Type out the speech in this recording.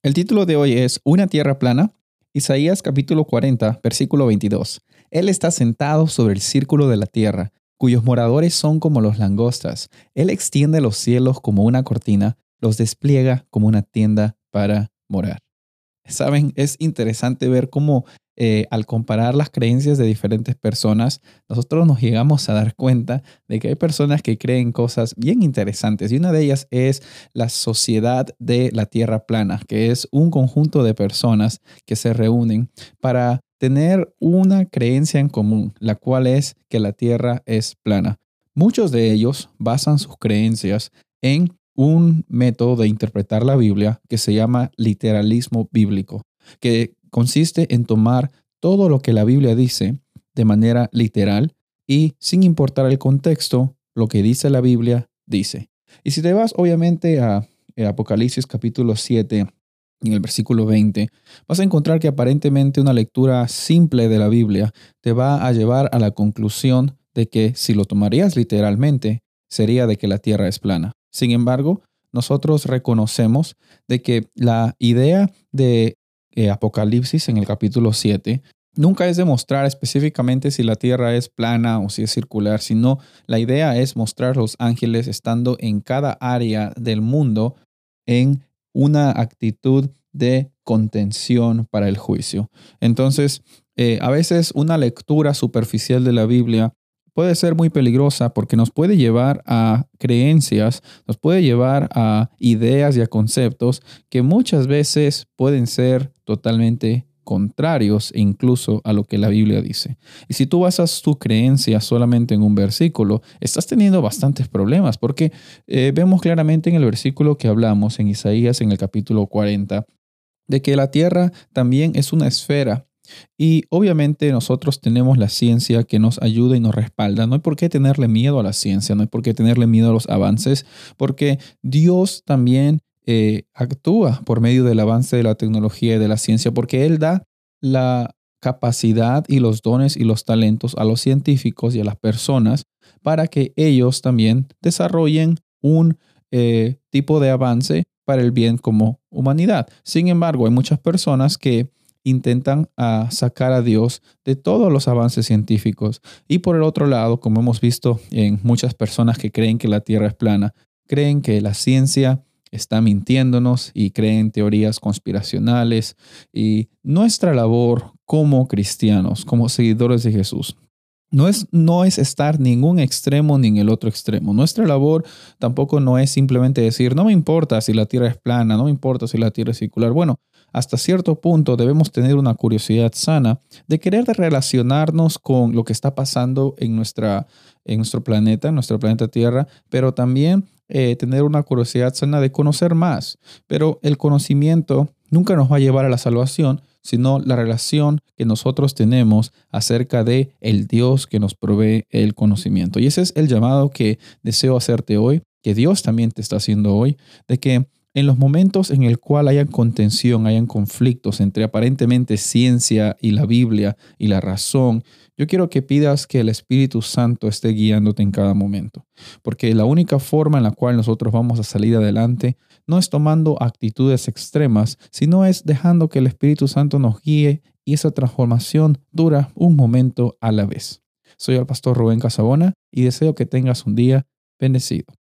El título de hoy es Una tierra plana. Isaías capítulo 40, versículo 22. Él está sentado sobre el círculo de la tierra, cuyos moradores son como los langostas. Él extiende los cielos como una cortina, los despliega como una tienda para morar. Saben, es interesante ver cómo eh, al comparar las creencias de diferentes personas, nosotros nos llegamos a dar cuenta de que hay personas que creen cosas bien interesantes y una de ellas es la sociedad de la Tierra plana, que es un conjunto de personas que se reúnen para tener una creencia en común, la cual es que la Tierra es plana. Muchos de ellos basan sus creencias en un método de interpretar la Biblia que se llama literalismo bíblico, que consiste en tomar todo lo que la Biblia dice de manera literal y sin importar el contexto, lo que dice la Biblia dice. Y si te vas obviamente a eh, Apocalipsis capítulo 7, en el versículo 20, vas a encontrar que aparentemente una lectura simple de la Biblia te va a llevar a la conclusión de que si lo tomarías literalmente, sería de que la tierra es plana. Sin embargo, nosotros reconocemos de que la idea de eh, Apocalipsis en el capítulo 7 nunca es demostrar específicamente si la tierra es plana o si es circular, sino la idea es mostrar los ángeles estando en cada área del mundo en una actitud de contención para el juicio. Entonces, eh, a veces una lectura superficial de la Biblia puede ser muy peligrosa porque nos puede llevar a creencias, nos puede llevar a ideas y a conceptos que muchas veces pueden ser totalmente contrarios incluso a lo que la Biblia dice. Y si tú basas tu creencia solamente en un versículo, estás teniendo bastantes problemas porque eh, vemos claramente en el versículo que hablamos en Isaías en el capítulo 40 de que la tierra también es una esfera y obviamente nosotros tenemos la ciencia que nos ayuda y nos respalda. No hay por qué tenerle miedo a la ciencia, no hay por qué tenerle miedo a los avances, porque Dios también eh, actúa por medio del avance de la tecnología y de la ciencia, porque Él da la capacidad y los dones y los talentos a los científicos y a las personas para que ellos también desarrollen un eh, tipo de avance para el bien como humanidad. Sin embargo, hay muchas personas que intentan ah, sacar a Dios de todos los avances científicos. Y por el otro lado, como hemos visto en muchas personas que creen que la Tierra es plana, creen que la ciencia está mintiéndonos y creen teorías conspiracionales. Y nuestra labor como cristianos, como seguidores de Jesús, no es, no es estar ningún extremo ni en el otro extremo. Nuestra labor tampoco no es simplemente decir, no me importa si la Tierra es plana, no me importa si la Tierra es circular. Bueno, hasta cierto punto debemos tener una curiosidad sana de querer relacionarnos con lo que está pasando en, nuestra, en nuestro planeta, en nuestro planeta Tierra, pero también eh, tener una curiosidad sana de conocer más. Pero el conocimiento nunca nos va a llevar a la salvación, sino la relación que nosotros tenemos acerca de el Dios que nos provee el conocimiento. Y ese es el llamado que deseo hacerte hoy, que Dios también te está haciendo hoy, de que en los momentos en el cual hayan contención, hayan conflictos entre aparentemente ciencia y la Biblia y la razón, yo quiero que pidas que el Espíritu Santo esté guiándote en cada momento, porque la única forma en la cual nosotros vamos a salir adelante no es tomando actitudes extremas, sino es dejando que el Espíritu Santo nos guíe y esa transformación dura un momento a la vez. Soy el pastor Rubén Casabona y deseo que tengas un día bendecido.